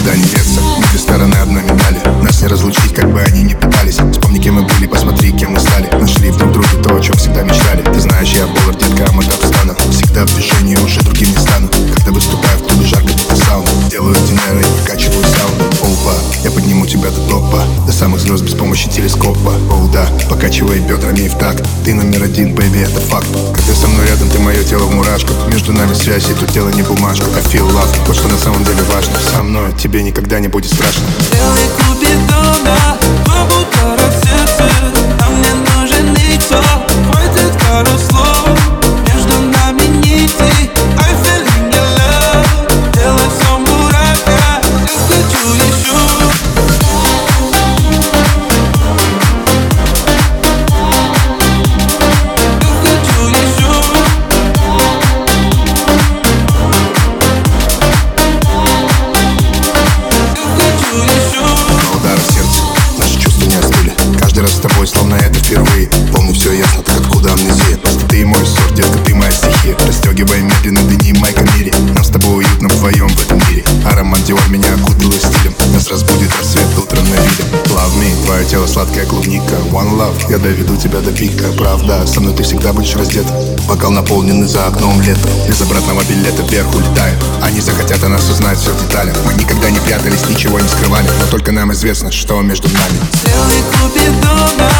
никуда не деться две стороны одной медали Нас не разлучить, как бы они ни пытались. Вспомни, кем мы были, посмотри, кем мы стали. Нашли друг друге то, о чем всегда мечтали. Ты знаешь, я повар, детка, а встану Всегда в движении, уже другим не стану Когда выступаю в клубе, жарко, будто сауна Делаю динеры и вкачиваю сауну Опа, я подниму тебя до топа. До самых звезд без помощи телескопа. Оу, да, покачивай бедрами и в такт. Ты номер один, baby, это факт. Когда со мной рядом, ты мое тело в мурашках. Между нами связь, и тут тело не бумажка. I feel love, вот что на самом деле важно. Со мной тебе никогда не будет страшно. Белый купидона, Каждый раз с тобой, словно это впервые. Помню, все ясно, так откуда амнезия Просто ты мой сорт, детка, ты моя стихия. Расстегивай медленно, дни Майка Мири Нам с тобой уютно вдвоем в этом мире. Аромат Диор меня окутал стилем. Нас разбудит рассвет утром на виде. Love me, твое тело сладкая клубника. One love, я доведу тебя до пика. Правда, со мной ты всегда будешь раздет. Бокал наполненный за окном лето Без обратного билета вверх улетаем Они захотят о нас узнать все в деталях. Мы никогда не прятались, ничего не скрывали. Но только нам известно, что между нами. Сделай купидона,